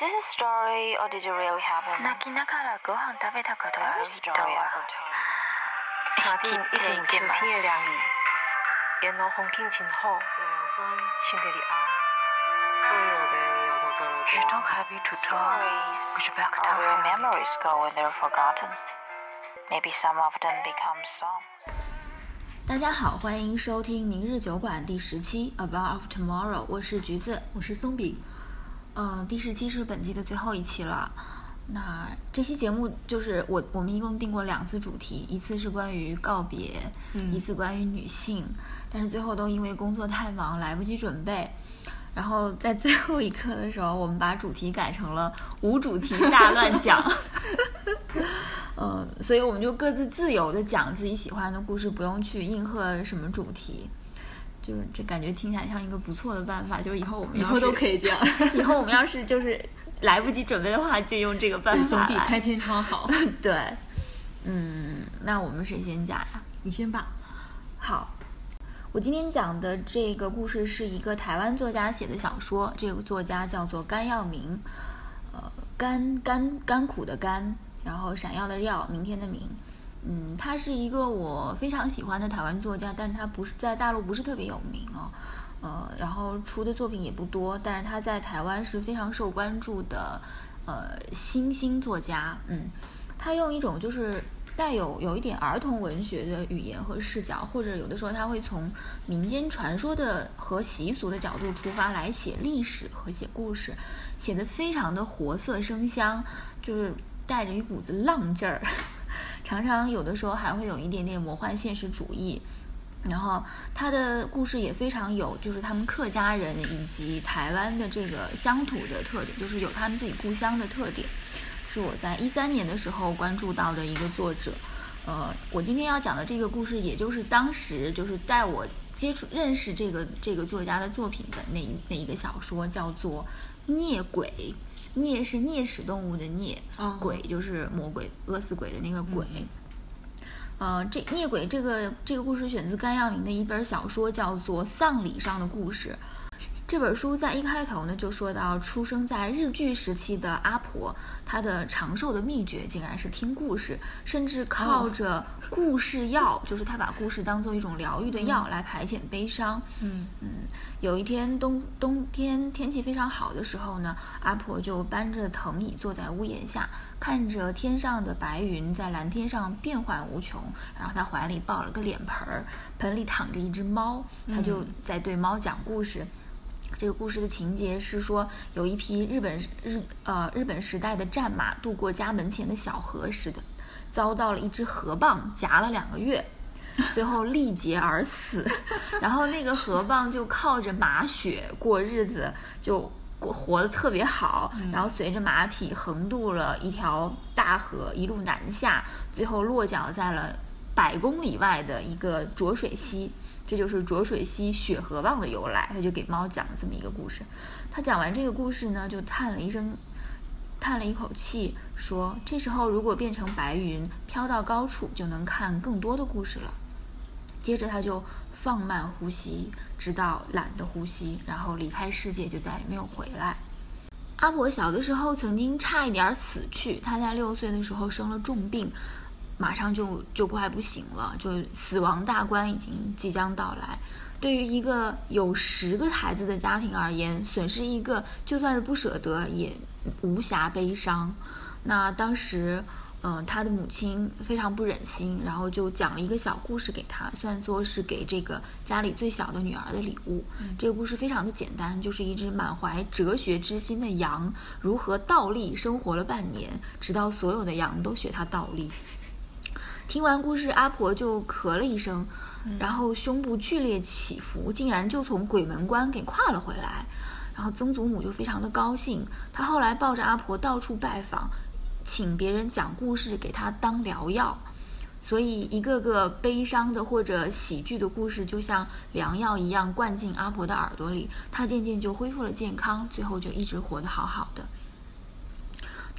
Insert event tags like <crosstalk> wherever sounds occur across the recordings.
this a story or did it really happen? 泣きながらご飯食べたことあ Every る人 story は ever told. 夏天一定有秋天的凉意，沿路风景真好，心底里爱。所有的摇头走路 Je t'en happy to toi Stories que je perds are ta where rame. memories go when they're forgotten. Maybe some of them become songs. 大家好，欢迎收听《明日酒馆》第十期《About of Tomorrow》，我是橘子。我是松饼， 嗯，第十期是本季的最后一期了。那这期节目就是我我们一共定过两次主题，一次是关于告别，嗯一次关于女性，但是最后都因为工作太忙来不及准备。然后在最后一刻的时候，我们把主题改成了无主题大乱讲。<laughs> 嗯，所以我们就各自自由的讲自己喜欢的故事，不用去应和什么主题。就是这感觉听起来像一个不错的办法，就是以后我们以后都可以这样，以后我们要是就是来不及准备的话，就用这个办法总比开天窗好。<laughs> 对，嗯，那我们谁先讲呀？你先吧。好，我今天讲的这个故事是一个台湾作家写的小说，这个作家叫做甘耀明，呃，甘甘甘苦的甘，然后闪耀的耀，明天的明。嗯，他是一个我非常喜欢的台湾作家，但他不是在大陆不是特别有名哦，呃，然后出的作品也不多，但是他在台湾是非常受关注的，呃，新兴作家。嗯，他用一种就是带有有一点儿童文学的语言和视角，或者有的时候他会从民间传说的和习俗的角度出发来写历史和写故事，写的非常的活色生香，就是带着一股子浪劲儿，常常有的时候还会有一点点魔幻现实主义。然后他的故事也非常有，就是他们客家人以及台湾的这个乡土的特点，就是有他们自己故乡的特点。是我在一三年的时候关注到的一个作者。呃，我今天要讲的这个故事，也就是当时就是带我接触认识这个这个作家的作品的那一那一个小说，叫做《孽鬼》。孽是啮齿动物的啮，哦鬼就是魔鬼、饿死鬼的那个鬼。呃，这孽鬼这个这个故事选自甘耀明的一本小说，叫做《丧礼上的故事》。这本书在一开头呢，就说到出生在日据时期的阿婆，她的长寿的秘诀竟然是听故事，甚至靠着故事药，就是她把故事当做一种疗愈的药来排遣悲伤。嗯嗯，有一天冬冬天天气非常好的时候呢，阿婆就搬着藤椅坐在屋檐下，看着天上的白云在蓝天上变幻无穷，然后她怀里抱了个脸盆儿，盆里躺着一只猫，她就在对猫讲故事。这个故事的情节是说，有一匹日本日呃日本时代的战马渡过家门前的小河时的，遭到了一只河蚌夹了两个月，最后力竭而死。然后那个河蚌就靠着马血过日子，就过活得特别好。然后随着马匹横渡了一条大河，一路南下，最后落脚在了百公里外的一个浊水溪。这就是浊水溪血河望的由来，他就给猫讲了这么一个故事。他讲完这个故事呢，就叹了一声，叹了一口气，说：“这时候如果变成白云，飘到高处，就能看更多的故事了。”接着他就放慢呼吸，直到懒得呼吸，然后离开世界，就再也没有回来。阿婆小的时候曾经差一点死去，她在六岁的时候生了重病。马上就就快不行了，就死亡大关已经即将到来。对于一个有十个孩子的家庭而言，损失一个就算是不舍得也无暇悲伤。那当时，嗯、呃，他的母亲非常不忍心，然后就讲了一个小故事给他，算作是给这个家里最小的女儿的礼物。嗯、这个故事非常的简单，就是一只满怀哲学之心的羊如何倒立生活了半年，直到所有的羊都学它倒立。听完故事，阿婆就咳了一声，然后胸部剧烈起伏，竟然就从鬼门关给跨了回来。然后曾祖母就非常的高兴，她后来抱着阿婆到处拜访，请别人讲故事给她当疗药。所以一个个悲伤的或者喜剧的故事，就像良药一样灌进阿婆的耳朵里，她渐渐就恢复了健康，最后就一直活得好好的。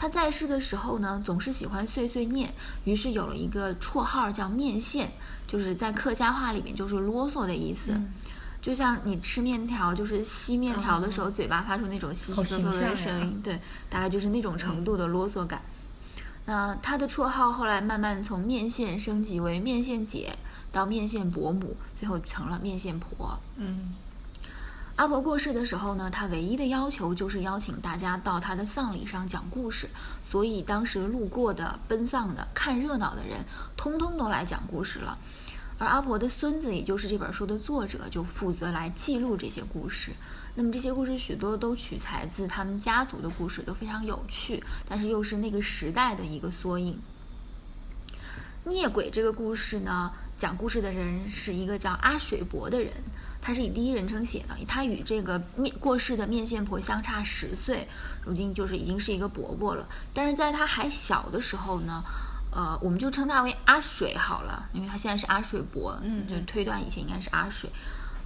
他在世的时候呢，总是喜欢碎碎念，于是有了一个绰号叫“面线”，就是在客家话里面就是啰嗦的意思。嗯就像你吃面条，就是吸面条的时候，嘴巴发出那种稀稀嗦嗦的声音，对，大概就是那种程度的啰嗦感。那他的绰号后来慢慢从面线升级为面线姐，到面线伯母，最后成了面线婆。嗯阿婆过世的时候呢，她唯一的要求就是邀请大家到她的丧礼上讲故事，所以当时路过的、奔丧的、看热闹的人，通通都来讲故事了。而阿婆的孙子，也就是这本书的作者，就负责来记录这些故事。那么这些故事许多都取材自他们家族的故事，都非常有趣，但是又是那个时代的一个缩影。孽鬼这个故事呢，讲故事的人是一个叫阿水伯的人，他是以第一人称写的，他与这个面过世的面线婆相差十岁，如今就是已经是一个伯伯了。但是在他还小的时候呢，呃，我们就称他为阿水好了，因为他现在是阿水伯，嗯就推断以前应该是阿水。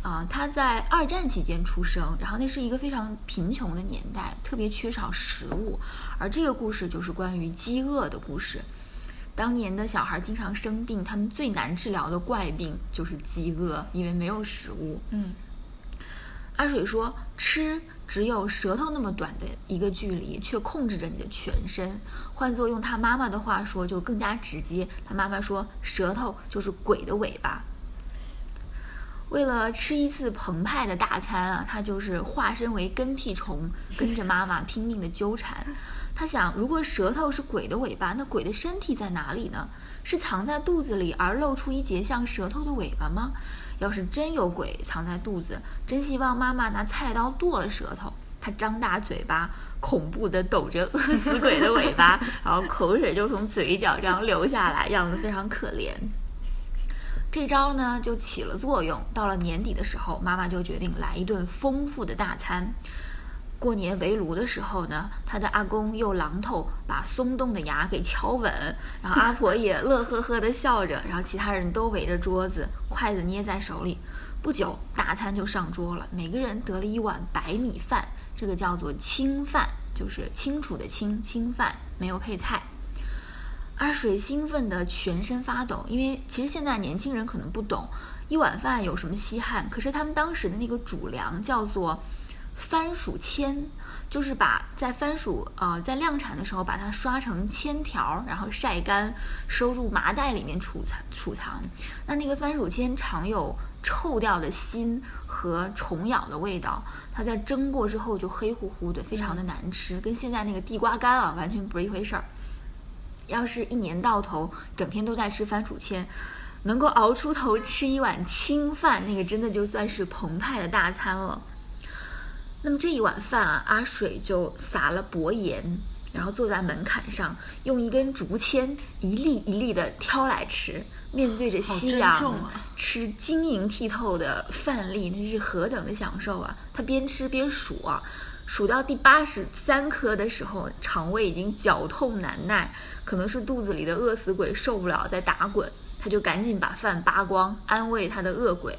啊、他在二战期间出生，然后那是一个非常贫穷的年代，特别缺少食物，而这个故事就是关于饥饿的故事。当年的小孩经常生病，他们最难治疗的怪病就是饥饿，因为没有食物。嗯阿水说：“吃只有舌头那么短的一个距离，却控制着你的全身。换作用他妈妈的话说，就更加直接。他妈妈说，舌头就是鬼的尾巴。为了吃一次澎湃的大餐啊，他就是化身为跟屁虫，跟着妈妈拼命的纠缠。他想，如果舌头是鬼的尾巴，那鬼的身体在哪里呢？是藏在肚子里而露出一截像舌头的尾巴吗？要是真有鬼藏在肚子，真希望妈妈拿菜刀剁了舌头。他张大嘴巴，恐怖地抖着饿死鬼的尾巴，然后口水就从嘴角这样流下来，样子非常可怜。这招呢就起了作用。到了年底的时候，妈妈就决定来一顿丰富的大餐。过年围炉的时候呢，他的阿公用榔头把松动的牙给敲稳，然后阿婆也乐呵呵的笑着，然后其他人都围着桌子，筷子捏在手里。不久，大餐就上桌了，每个人得了一碗白米饭，这个叫做清饭，就是清楚的清清饭，没有配菜。阿水兴奋得全身发抖，因为其实现在年轻人可能不懂一碗饭有什么稀罕，可是他们当时的那个主粮叫做番薯签，就是把在番薯呃在量产的时候把它刷成签条，然后晒干，收入麻袋里面储藏储藏。那那个番薯签常有臭掉的心和虫咬的味道，它在蒸过之后就黑乎乎的，非常的难吃，跟现在那个地瓜干啊完全不是一回事儿。要是一年到头整天都在吃番薯签，能够熬出头吃一碗清饭，那个真的就算是澎湃的大餐了。那么这一碗饭啊，阿水就撒了薄盐，然后坐在门槛上，用一根竹签一粒一粒的挑来吃。面对着夕阳，啊吃晶莹剔透的饭粒，那是何等的享受啊！他边吃边数啊，数到第八十三颗的时候，肠胃已经绞痛难耐，可能是肚子里的饿死鬼受不了在打滚，他就赶紧把饭扒光，安慰他的饿鬼。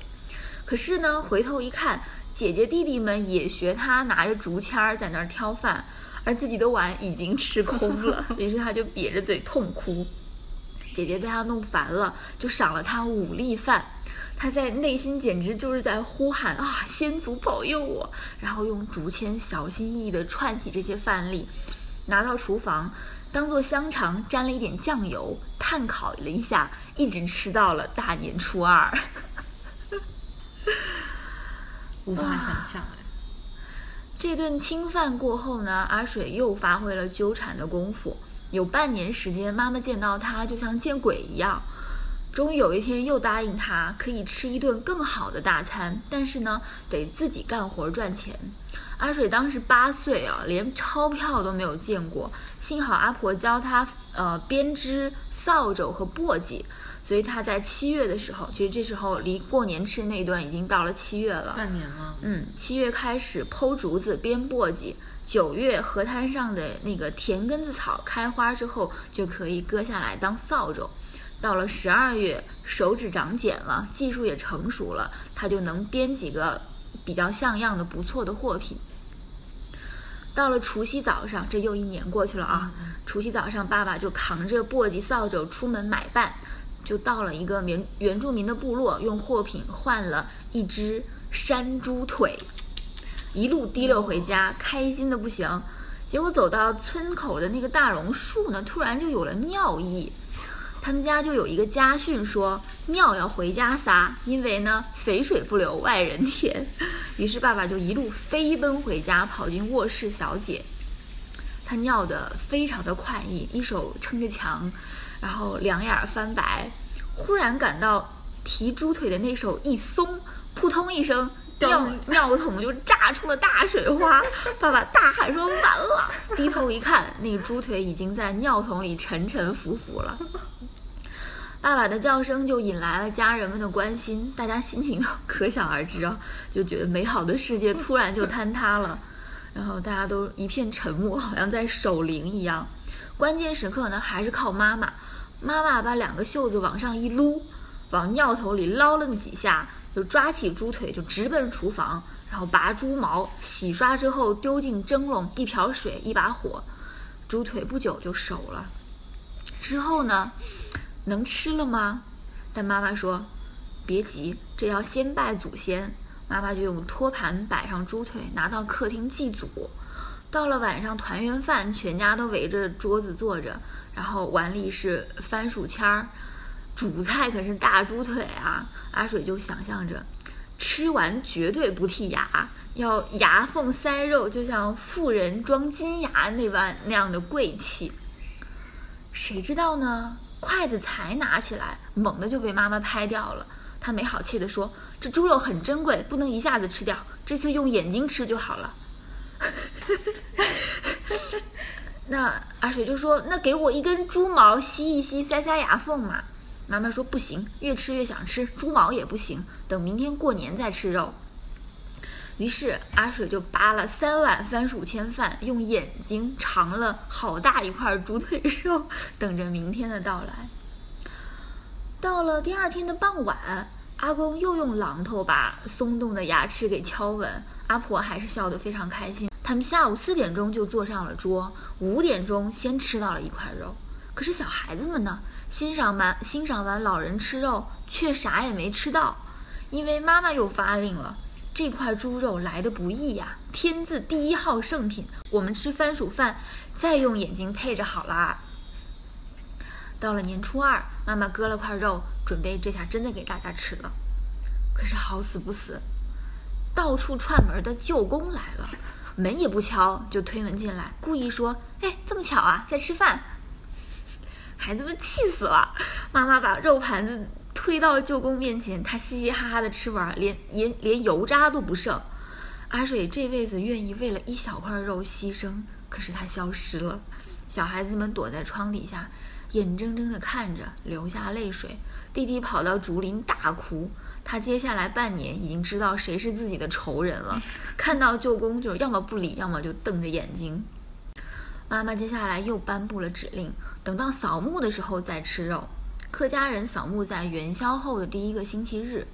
可是呢，回头一看，姐姐弟弟们也学他拿着竹签儿在那儿挑饭，而自己的碗已经吃空了，<laughs> 于是他就瘪着嘴痛哭。姐姐被他弄烦了，就赏了他五粒饭。他在内心简直就是在呼喊啊，先祖保佑我！然后用竹签小心翼翼地串起这些饭粒，拿到厨房，当做香肠沾了一点酱油，炭烤了一下，一直吃到了大年初二。无法想象。这顿清饭过后呢，阿水又发挥了纠缠的功夫。有半年时间，妈妈见到他就像见鬼一样。终于有一天，又答应他可以吃一顿更好的大餐，但是呢，得自己干活赚钱。阿水当时八岁啊，连钞票都没有见过。幸好阿婆教他呃编织扫帚和簸箕，所以他在七月的时候，其实这时候离过年吃那一段已经到了七月了。半年了，嗯，七月开始剖竹子编簸箕，九月河滩上的那个田根子草开花之后，就可以割下来当扫帚。到了十二月，手指长茧了，技术也成熟了，他就能编几个比较像样的不错的货品。到了除夕早上，这又一年过去了啊！除夕早上，爸爸就扛着簸箕、扫帚出门买办，就到了一个原原住民的部落，用货品换了一只山猪腿，一路提溜回家，开心的不行。结果走到村口的那个大榕树呢，突然就有了尿意。他们家就有一个家训说，尿要回家撒，因为呢肥水不流外人田。于是爸爸就一路飞奔回家，跑进卧室小姐。他尿得非常的快意，一手撑着墙，然后两眼翻白，忽然感到提猪腿的那手一松，扑通一声，尿尿桶就炸出了大水花。<laughs> 爸爸大喊说：“完了！”低头一看，那个猪腿已经在尿桶里沉沉浮浮了。爸爸的叫声就引来了家人们的关心，大家心情 <laughs> 可想而知啊，就觉得美好的世界突然就坍塌了。然后大家都一片沉默，好像在守灵一样。关键时刻呢，还是靠妈妈。妈妈把两个袖子往上一撸，往尿头里捞了那几下，就抓起猪腿就直奔厨房，然后拔猪毛，洗刷之后丢进蒸笼，一瓢水，一把火，猪腿不久就熟了。之后呢，能吃了吗？但妈妈说，别急，这要先拜祖先。妈妈就用托盘摆上猪腿，拿到客厅祭祖。到了晚上团圆饭，全家都围着桌子坐着，然后碗里是番薯签儿，主菜可是大猪腿啊！阿水就想象着，吃完绝对不剔牙，要牙缝塞肉，就像富人装金牙那般那样的贵气。谁知道呢？筷子才拿起来，猛地就被妈妈拍掉了。他没好气地说：“这猪肉很珍贵，不能一下子吃掉，这次用眼睛吃就好了。”那阿水就说：“那给我一根猪毛吸一吸，塞塞牙缝嘛。”妈妈说：“不行，越吃越想吃，猪毛也不行，等明天过年再吃肉。”于是阿水就扒了三碗番薯千饭，用眼睛尝了好大一块猪腿肉，等着明天的到来。到了第二天的傍晚。阿公又用榔头把松动的牙齿给敲稳，阿婆还是笑得非常开心。他们下午四点钟就坐上了桌，五点钟先吃到了一块肉。可是小孩子们呢，欣赏完欣赏完老人吃肉，却啥也没吃到，因为妈妈又发令了：这块猪肉来的不易呀，天字第一号圣品，我们吃番薯饭再用眼睛配着好啦。到了年初二，妈妈割了块肉。准备这下真的给大家吃了，可是好死不死，到处串门的舅公来了，门也不敲就推门进来，故意说：“哎，这么巧啊，在吃饭。”孩子们气死了，妈妈把肉盘子推到舅公面前，他嘻嘻哈哈的吃完，连连连油渣都不剩。阿水这辈子愿意为了一小块肉牺牲，可是他消失了。小孩子们躲在窗底下，眼睁睁的看着，流下泪水。弟弟跑到竹林大哭，他接下来半年已经知道谁是自己的仇人了。看到舅公，就是要么不理，要么就瞪着眼睛。妈妈接下来又颁布了指令，等到扫墓的时候再吃肉。客家人扫墓在元宵后的第一个星期日，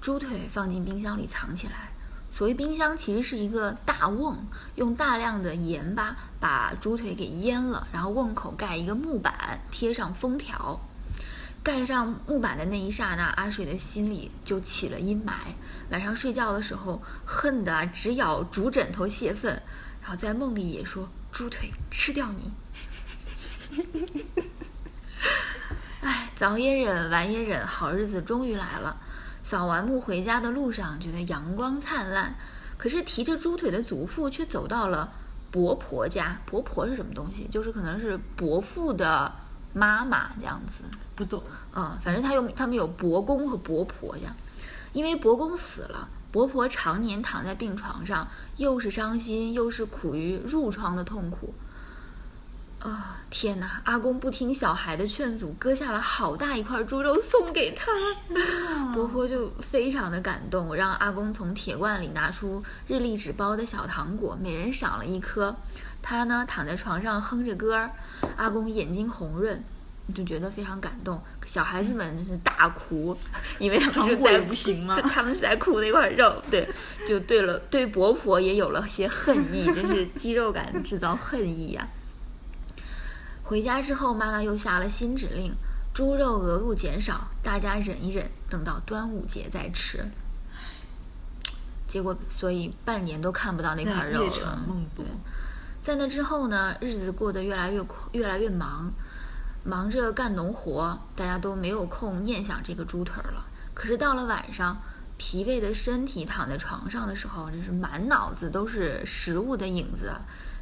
猪腿放进冰箱里藏起来。所谓冰箱，其实是一个大瓮，用大量的盐巴把猪腿给腌了，然后瓮口盖一个木板，贴上封条。盖上木板的那一刹那，阿水的心里就起了阴霾。晚上睡觉的时候，恨得直咬竹枕头泄愤，然后在梦里也说：“猪腿吃掉你。”哎，早也忍，晚也忍，好日子终于来了。扫完墓回家的路上，觉得阳光灿烂。可是提着猪腿的祖父却走到了伯婆家。伯婆是什么东西？就是可能是伯父的妈妈这样子。不懂，嗯，反正他有他们有伯公和伯婆呀，因为伯公死了，伯婆常年躺在病床上，又是伤心又是苦于褥疮的痛苦。啊，天哪！阿公不听小孩的劝阻，割下了好大一块猪肉送给他，伯婆就非常的感动，让阿公从铁罐里拿出日历纸包的小糖果，每人赏了一颗。他呢躺在床上哼着歌儿，阿公眼睛红润。就觉得非常感动，小孩子们就是大哭，<laughs> 因为他们是在不行吗？他们是在哭那块肉，对，就对了，对伯婆也有了些恨意，真是 <laughs> 肌肉感制造恨意呀。回家之后，妈妈又下了新指令，猪肉额度减少，大家忍一忍，等到端午节再吃。结果所以半年都看不到那块肉了在那之后呢，日子过得越来越苦越来越忙，忙着干农活，大家都没有空念想这个猪腿了。可是到了晚上，疲惫的身体躺在床上的时候，真是满脑子都是食物的影子，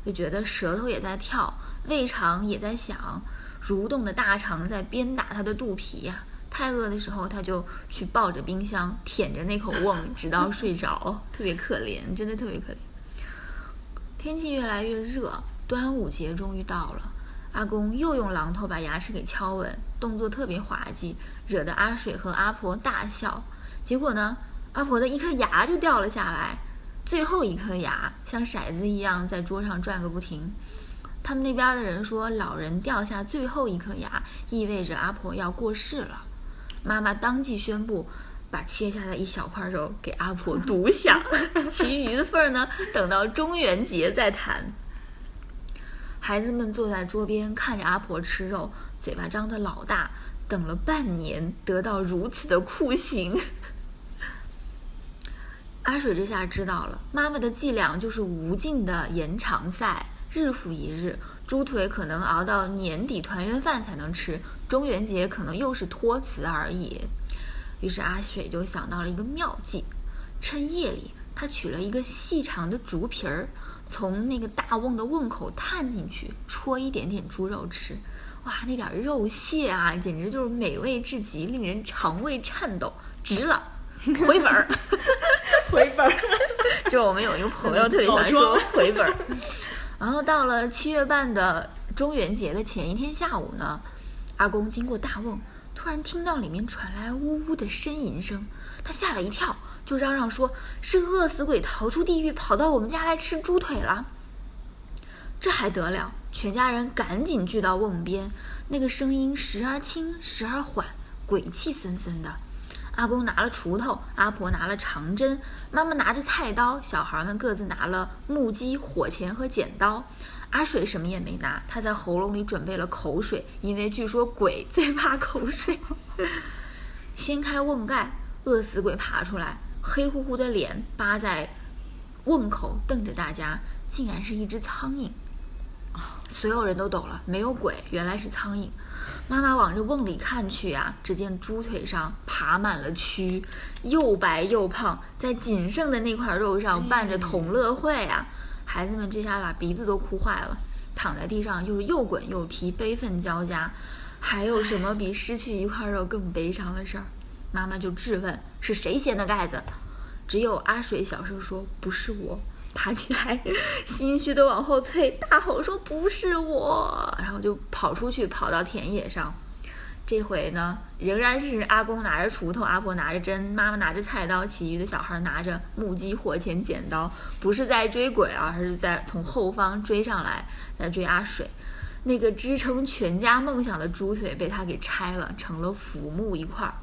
就觉得舌头也在跳，胃肠也在响，蠕动的大肠在鞭打他的肚皮呀、太饿的时候，他就去抱着冰箱，舔着那口瓮，直到睡着，特别可怜，真的特别可怜。天气越来越热，端午节终于到了。阿公又用榔头把牙齿给敲稳，动作特别滑稽，惹得阿水和阿婆大笑。结果呢，阿婆的一颗牙就掉了下来，最后一颗牙像骰子一样在桌上转个不停。他们那边的人说，老人掉下最后一颗牙，意味着阿婆要过世了。妈妈当即宣布，把切下的一小块肉给阿婆 <laughs> 独享，其余的份儿呢，等到中元节再谈。孩子们坐在桌边看着阿婆吃肉，嘴巴张得老大，等了半年，得到如此的酷刑。阿水这下知道了，妈妈的伎俩就是无尽的延长赛，日复一日，猪腿可能熬到年底团圆饭才能吃，中元节可能又是托辞而已。于是阿水就想到了一个妙计，趁夜里，他取了一个细长的竹皮儿，从那个大瓮的瓮口探进去，戳一点点猪肉吃。哇，那点肉屑啊，简直就是美味至极，令人肠胃颤抖，值了。回本儿，<laughs> 回本儿。<laughs> 就我们有一个朋友特别喜欢说回本儿。<laughs> 然后到了七月半的中元节的前一天下午呢，阿公经过大瓮，突然听到里面传来呜呜的呻吟声，他吓了一跳，就嚷嚷说：“是饿死鬼逃出地狱，跑到我们家来吃猪腿了。”这还得了！全家人赶紧聚到瓮边，那个声音时而轻，时而缓，鬼气森森的。阿公拿了锄头，阿婆拿了长针，妈妈拿着菜刀，小孩们各自拿了木屐、火钳和剪刀。阿水什么也没拿，他在喉咙里准备了口水，因为据说鬼最怕口水。<laughs> 掀开瓮盖，饿死鬼爬出来，黑乎乎的脸扒在瓮口，瞪着大家，竟然是一只苍蝇。所有人都抖了，没有鬼，原来是苍蝇。妈妈往这瓮里看去啊，只见猪腿上爬满了蛆，又白又胖，在仅剩的那块肉上伴着同乐会啊！孩子们这下把鼻子都哭坏了，躺在地上又是又滚又踢，悲愤交加。还有什么比失去一块肉更悲伤的事儿？妈妈就质问：是谁掀的盖子？只有阿水小声说：“不是我。”爬起来，心虚的往后退，大吼说：“不是我！”然后就跑出去，跑到田野上。这回呢，仍然是阿公拿着锄头，阿婆拿着针，妈妈拿着菜刀，其余的小孩拿着木屐、火钳、剪刀，不是在追鬼啊，而是在从后方追上来，在追阿水。那个支撑全家梦想的猪腿被他给拆了，成了腐木一块儿。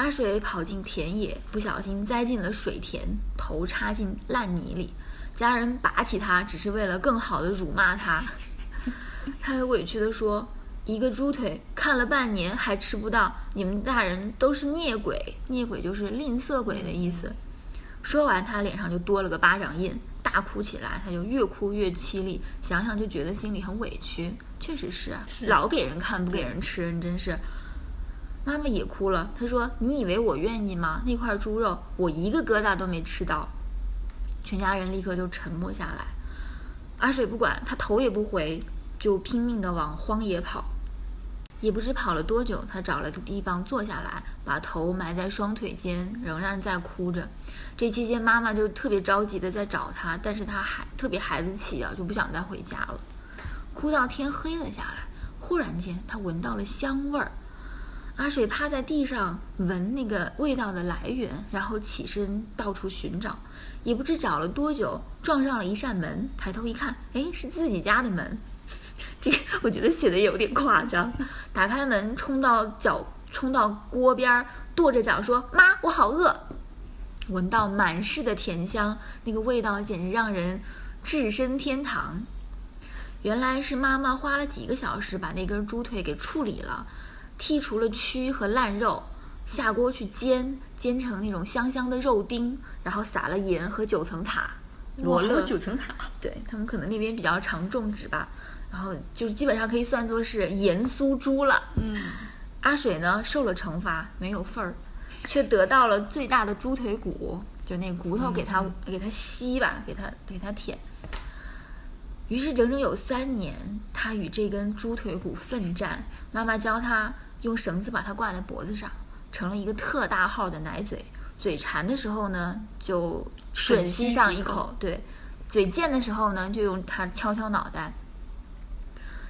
阿水跑进田野，不小心栽进了水田，头插进烂泥里。家人拔起他，只是为了更好的辱骂他。<laughs> 他还委屈地说：“一个猪腿看了半年还吃不到，你们大人都是孽鬼，孽鬼就是吝啬鬼的意思。”说完，他脸上就多了个巴掌印，大哭起来。他就越哭越凄厉，想想就觉得心里很委屈。确实是啊，是老给人看不给人吃，你真是。妈妈也哭了，她说：“你以为我愿意吗？那块猪肉我一个疙瘩都没吃到。”全家人立刻就沉默下来。阿水不管，他头也不回，就拼命地往荒野跑。也不知跑了多久，他找了个地方坐下来，把头埋在双腿间，仍然在哭着。这期间，妈妈就特别着急的在找他，但是他还特别孩子气啊，就不想再回家了。哭到天黑了下来，忽然间他闻到了香味儿。阿水趴在地上闻那个味道的来源，然后起身到处寻找，也不知找了多久，撞上了一扇门。抬头一看，哎，是自己家的门。<laughs> 这个我觉得写的有点夸张。打开门，冲到脚，冲到锅边儿，跺着脚说：“妈，我好饿。”闻到满室的甜香，那个味道简直让人置身天堂。原来是妈妈花了几个小时把那根猪腿给处理了。剔除了蛆和烂肉，下锅去煎，煎成那种香香的肉丁，然后撒了盐和九层塔。罗勒九层塔，对他们可能那边比较常种植吧，然后就是基本上可以算作是盐酥猪了。嗯，阿水呢受了惩罚，没有份儿，却得到了最大的猪腿骨，就是那骨头给他、给他吸吧，给他给他舔。于是整整有三年，他与这根猪腿骨奋战。妈妈教他用绳子把它挂在脖子上，成了一个特大号的奶嘴。嘴馋的时候呢，就吮吸上一口；对，嘴贱的时候呢，就用它敲敲脑袋。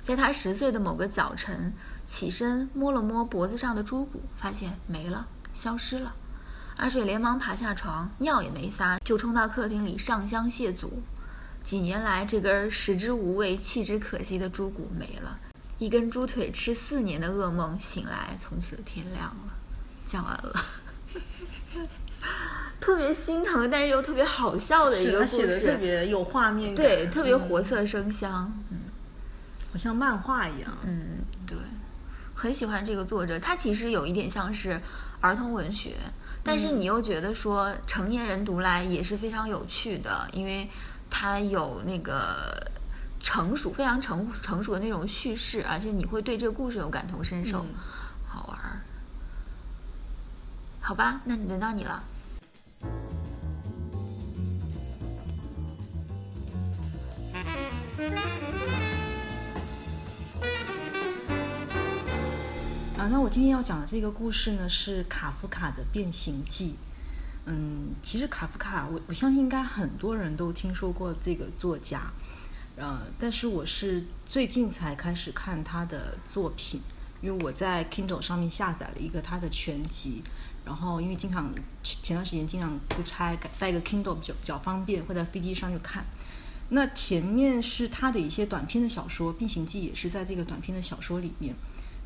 在他十岁的某个早晨，起身摸了摸脖子上的猪骨，发现没了，消失了。阿水连忙爬下床，尿也没撒，就冲到客厅里上香谢祖。几年来，这根食之无味、弃之可惜的猪骨没了，一根猪腿吃四年的噩梦醒来，从此天亮了。讲完了。<laughs> 特别心疼，但是又特别好笑的一个故事，写的特别有画面感，对，特别活色生香，嗯，好像漫画一样，嗯，对，很喜欢这个作者，他其实有一点像是儿童文学，但是你又觉得说成年人读来也是非常有趣的，因为他有那个成熟、非常成成熟的那种叙事，而且你会对这个故事有感同身受，好玩儿。好吧，那轮到你了。啊，那我今天要讲的这个故事呢，是卡夫卡的《变形记》。嗯，其实卡夫卡，我我相信应该很多人都听说过这个作家，呃，但是我是最近才开始看他的作品，因为我在 Kindle 上面下载了一个他的全集。然后，因为经常前段时间经常出差，带个 Kindle 比较比较方便，会在飞机上就看。那前面是他的一些短篇的小说，《变形记》也是在这个短篇的小说里面。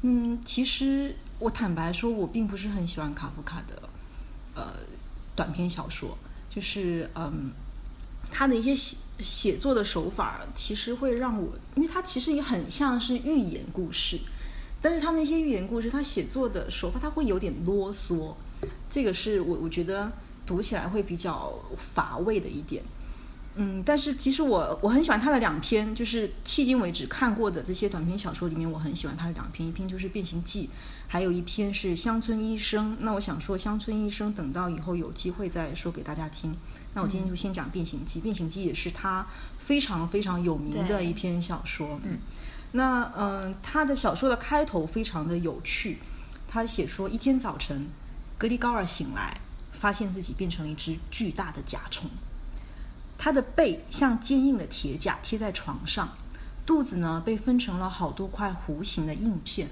嗯，其实我坦白说，我并不是很喜欢卡夫卡的呃短篇小说，就是嗯他的一些写作的手法，其实会让我，因为他其实也很像是寓言故事，但是他那些寓言故事，他写作的手法，他会有点啰嗦。这个是我我觉得读起来会比较乏味的一点，嗯，但是其实我我很喜欢他的两篇，就是迄今为止看过的这些短篇小说里面，我很喜欢他的两篇，一篇就是《变形记》，还有一篇是《乡村医生》。那我想说《乡村医生》，等到以后有机会再说给大家听。那我今天就先讲《变形记》，《变形记》也是他非常非常有名的一篇小说。嗯，那嗯，他的小说的开头非常的有趣，他写说一天早晨。格里高尔醒来，发现自己变成了一只巨大的甲虫。他的背像坚硬的铁甲贴在床上，肚子呢被分成了好多块弧形的硬片。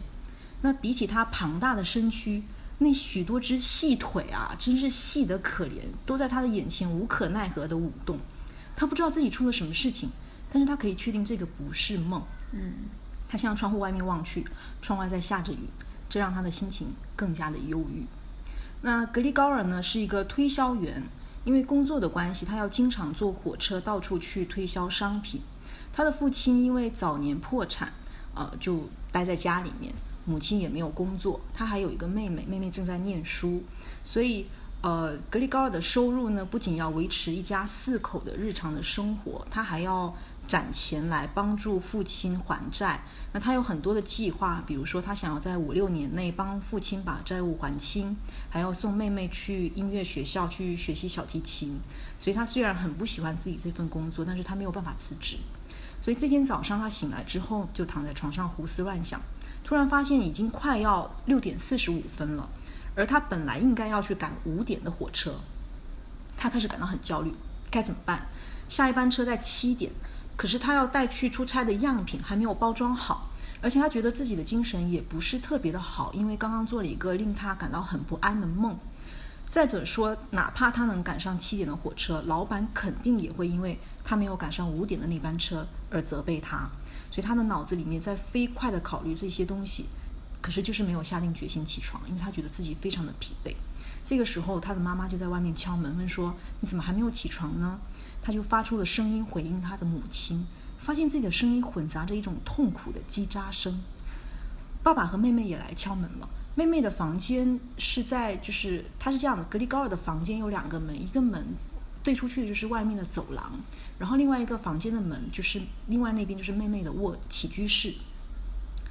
那比起他庞大的身躯，那许多只细腿啊，真是细得可怜，都在他的眼前无可奈何地舞动。他不知道自己出了什么事情，但是他可以确定这个不是梦。嗯，他向窗户外面望去，窗外在下着雨，这让他的心情更加的忧郁。那格里高尔呢是一个推销员，因为工作的关系，他要经常坐火车到处去推销商品。他的父亲因为早年破产，呃，就待在家里面，母亲也没有工作。他还有一个妹妹，妹妹正在念书，所以，呃，格里高尔的收入呢，不仅要维持一家四口的日常的生活，他还要。攒钱来帮助父亲还债，那他有很多的计划，比如说他想要在五六年内帮父亲把债务还清，还要送妹妹去音乐学校去学习小提琴。所以他虽然很不喜欢自己这份工作，但是他没有办法辞职。所以这天早上他醒来之后，就躺在床上胡思乱想，突然发现已经快要六点四十五分了，而他本来应该要去赶五点的火车，他开始感到很焦虑，该怎么办？下一班车在七点。可是他要带去出差的样品还没有包装好，而且他觉得自己的精神也不是特别的好，因为刚刚做了一个令他感到很不安的梦。再者说，哪怕他能赶上七点的火车，老板肯定也会因为他没有赶上五点的那班车而责备他。所以他的脑子里面在飞快地考虑这些东西，可是就是没有下定决心起床，因为他觉得自己非常的疲惫。这个时候，他的妈妈就在外面敲门，问说：“你怎么还没有起床呢？”他就发出了声音回应他的母亲，发现自己的声音混杂着一种痛苦的叽喳声。爸爸和妹妹也来敲门了，妹妹的房间是在，就是她是这样的，格里高尔的房间有两个门，一个门对出去就是外面的走廊，然后另外一个房间的门就是另外那边就是妹妹的卧起居室。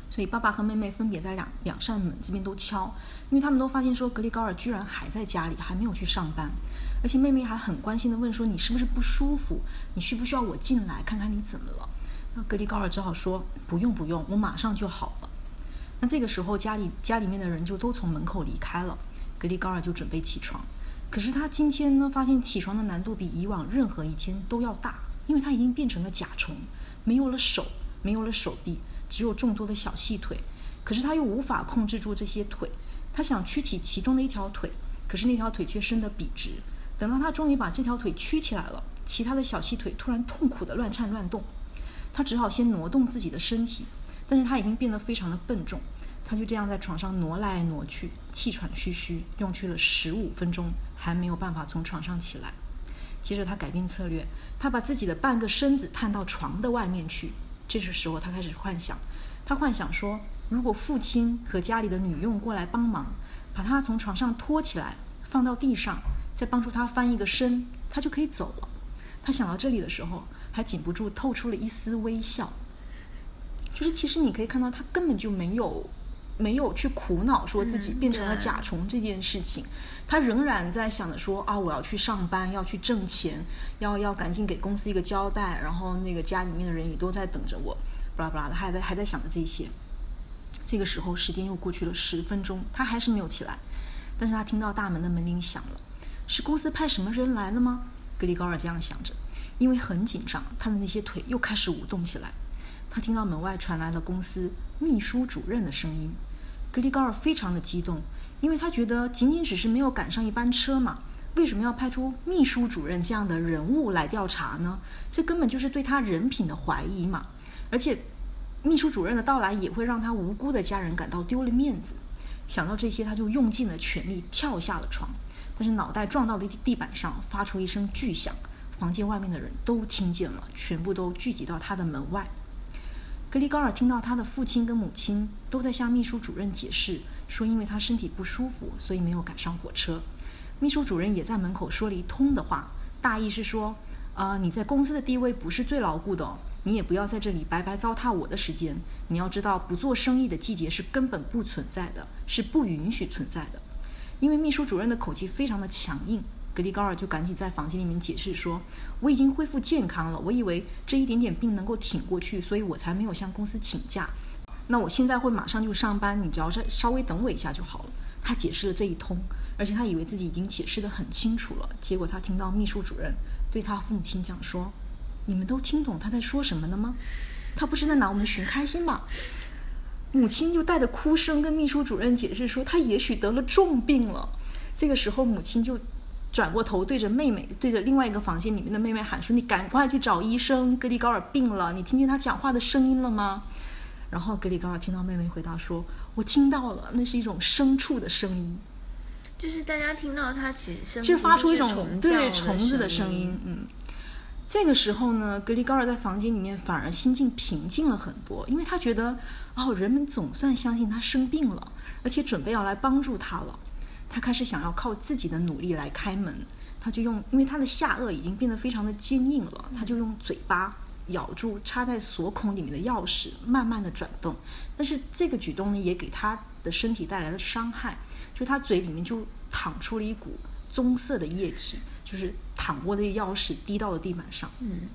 所以爸爸和妹妹分别在两两扇门这边都敲，因为他们都发现说格里高尔居然还在家里，还没有去上班，而且妹妹还很关心的问说你是不是不舒服？你需不需要我进来看看你怎么了？那格里高尔只好说不用不用，我马上就好了。那这个时候家里家里面的人就都从门口离开了，格里高尔就准备起床，可是他今天呢发现起床的难度比以往任何一天都要大，因为他已经变成了甲虫，没有了手，没有了手臂。只有众多的小细腿，可是他又无法控制住这些腿。他想屈起其中的一条腿，可是那条腿却伸得笔直。等到他终于把这条腿屈起来了，其他的小细腿突然痛苦地乱颤乱动。他只好先挪动自己的身体，但是他已经变得非常的笨重。他就这样在床上挪来挪去，气喘吁吁，用去了十五分钟，还没有办法从床上起来。接着他改变策略，他把自己的半个身子探到床的外面去。这个时候，他开始幻想，他幻想说，如果父亲和家里的女佣过来帮忙，把他从床上拖起来，放到地上，再帮助他翻一个身，他就可以走了。他想到这里的时候，还禁不住透出了一丝微笑。就是其实你可以看到，他根本就没有没有去苦恼说自己变成了甲虫这件事情，他仍然在想着说啊，我要去上班，要去挣钱，要要赶紧给公司一个交代，然后那个家里面的人也都在等着我，巴拉巴拉的，还在还在想着这些。这个时候，时间又过去了十分钟，他还是没有起来。但是他听到大门的门铃响了，是公司派什么人来了吗？格里高尔这样想着，因为很紧张，他的那些腿又开始舞动起来。他听到门外传来了公司秘书主任的声音，格里高尔非常的激动，因为他觉得仅仅只是没有赶上一班车嘛，为什么要派出秘书主任这样的人物来调查呢？这根本就是对他人品的怀疑嘛！而且，秘书主任的到来也会让他无辜的家人感到丢了面子。想到这些，他就用尽了全力跳下了床，但是脑袋撞到了地板上，发出一声巨响，房间外面的人都听见了，全部都聚集到他的门外。格里高尔听到他的父亲跟母亲都在向秘书主任解释，说因为他身体不舒服，所以没有赶上火车。秘书主任也在门口说了一通的话，大意是说：啊，你在公司的地位不是最牢固的，你也不要在这里白白糟蹋我的时间。你要知道，不做生意的季节是根本不存在的，是不允许存在的。因为秘书主任的口气非常的强硬。格里高尔就赶紧在房间里面解释说：“我已经恢复健康了，我以为这一点点病能够挺过去，所以我才没有向公司请假。那我现在会马上就上班，你只要再稍微等我一下就好了。”他解释了这一通，而且他以为自己已经解释得很清楚了。结果他听到秘书主任对他父母亲讲说：“你们都听懂他在说什么了吗？他不是在拿我们寻开心吧？”母亲就带着哭声跟秘书主任解释说：“他也许得了重病了。”这个时候，母亲就。转过头对着妹妹，对着另外一个房间里面的妹妹喊说：“你赶快去找医生，格里高尔病了。你听见他讲话的声音了吗？”然后格里高尔听到妹妹回答说：“我听到了，那是一种牲畜的声音。”就是大家听到它其实就发出一种对虫子的声音。嗯，这个时候呢，格里高尔在房间里面反而心境平静了很多，因为他觉得哦，人们总算相信他生病了，而且准备要来帮助他了。他开始想要靠自己的努力来开门，他就用，因为他的下颚已经变得非常的坚硬了，他就用嘴巴咬住插在锁孔里面的钥匙，慢慢的转动。但是这个举动呢，也给他的身体带来了伤害，就他嘴里面就淌出了一股棕色的液体，就是淌过的钥匙滴到了地板上。嗯，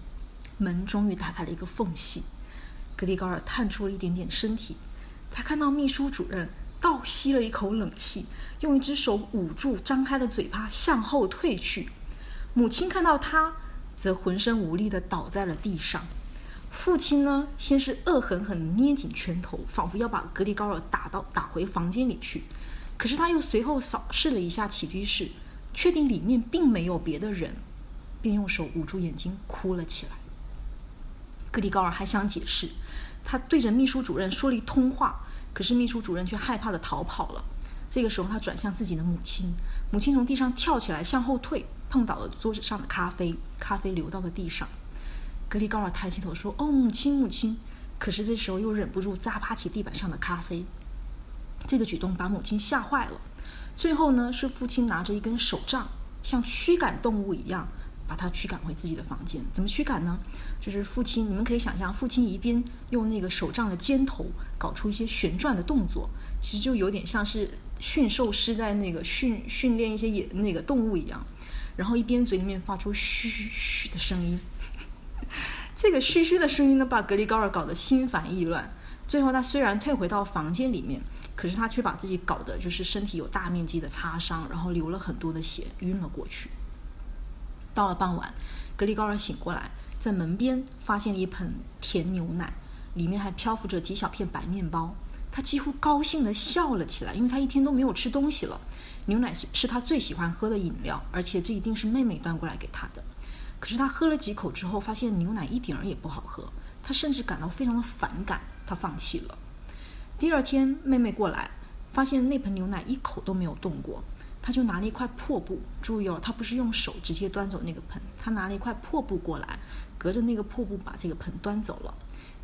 门终于打开了一个缝隙，格里高尔探出了一点点身体，他看到秘书主任。倒吸了一口冷气，用一只手捂住张开的嘴巴，向后退去。母亲看到他，则浑身无力地倒在了地上。父亲呢，先是恶狠狠捏紧拳头，仿佛要把格里高尔打到打回房间里去。可是他又随后扫视了一下起居室，确定里面并没有别的人，便用手捂住眼睛哭了起来。格里高尔还想解释，他对着秘书主任说了一通话。可是秘书主任却害怕的逃跑了。这个时候，他转向自己的母亲，母亲从地上跳起来向后退，碰倒了桌子上的咖啡，咖啡流到了地上。格里高尔抬起头说：“哦，母亲，母亲！”可是这时候又忍不住砸趴起地板上的咖啡。这个举动把母亲吓坏了。最后呢，是父亲拿着一根手杖，像驱赶动物一样，把他驱赶回自己的房间。怎么驱赶呢？就是父亲，你们可以想象，父亲一边用那个手杖的尖头搞出一些旋转的动作，其实就有点像是驯兽师在那个训训练一些野那个动物一样，然后一边嘴里面发出嘘嘘的声音。<laughs> 这个嘘嘘的声音呢，把格里高尔搞得心烦意乱。最后，他虽然退回到房间里面，可是他却把自己搞得就是身体有大面积的擦伤，然后流了很多的血，晕了过去。到了傍晚，格里高尔醒过来，在门边发现了一盆甜牛奶，里面还漂浮着几小片白面包。他几乎高兴地笑了起来，因为他一天都没有吃东西了。牛奶是是他最喜欢喝的饮料，而且这一定是妹妹端过来给他的。可是他喝了几口之后，发现牛奶一点儿也不好喝，他甚至感到非常的反感，他放弃了。第二天，妹妹过来，发现那盆牛奶一口都没有动过，他就拿了一块破布，注意哦，他不是用手直接端走那个盆，他拿了一块破布过来，隔着那个破布把这个盆端走了。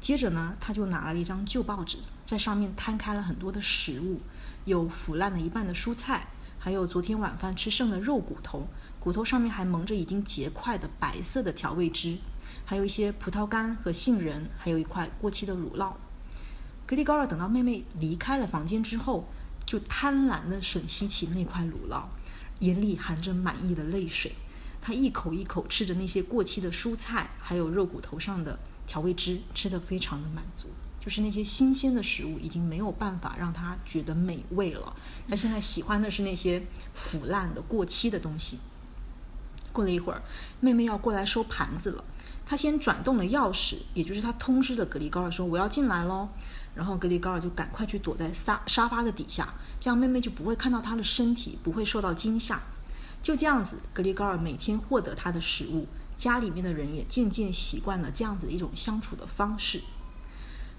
接着呢，他就拿了一张旧报纸，在上面摊开了很多的食物，有腐烂了一半的蔬菜，还有昨天晚饭吃剩的肉骨头。骨头上面还蒙着已经结块的白色的调味汁，还有一些葡萄干和杏仁，还有一块过期的乳酪。格里高尔等到妹妹离开了房间之后，就贪婪地吮吸起那块乳酪，眼里含着满意的泪水。他一口一口吃着那些过期的蔬菜，还有肉骨头上的调味汁，吃得非常的满足。就是那些新鲜的食物已经没有办法让他觉得美味了，他现在喜欢的是那些腐烂的、过期的东西。过了一会儿，妹妹要过来收盘子了。她先转动了钥匙，也就是她通知的格里高尔说：“我要进来喽。”然后格里高尔就赶快去躲在沙沙发的底下，这样妹妹就不会看到他的身体，不会受到惊吓。就这样子，格里高尔每天获得他的食物，家里面的人也渐渐习惯了这样子一种相处的方式。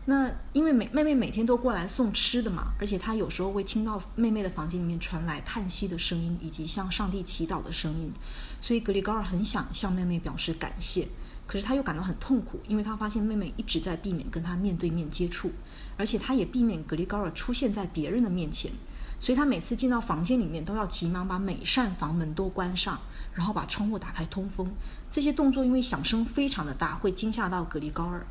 那因为妹妹妹每天都过来送吃的嘛，而且她有时候会听到妹妹的房间里面传来叹息的声音，以及向上帝祈祷的声音。所以格里高尔很想向妹妹表示感谢，可是他又感到很痛苦，因为他发现妹妹一直在避免跟他面对面接触，而且他也避免格里高尔出现在别人的面前，所以他每次进到房间里面都要急忙把每扇房门都关上，然后把窗户打开通风。这些动作因为响声非常的大，会惊吓到格里高尔。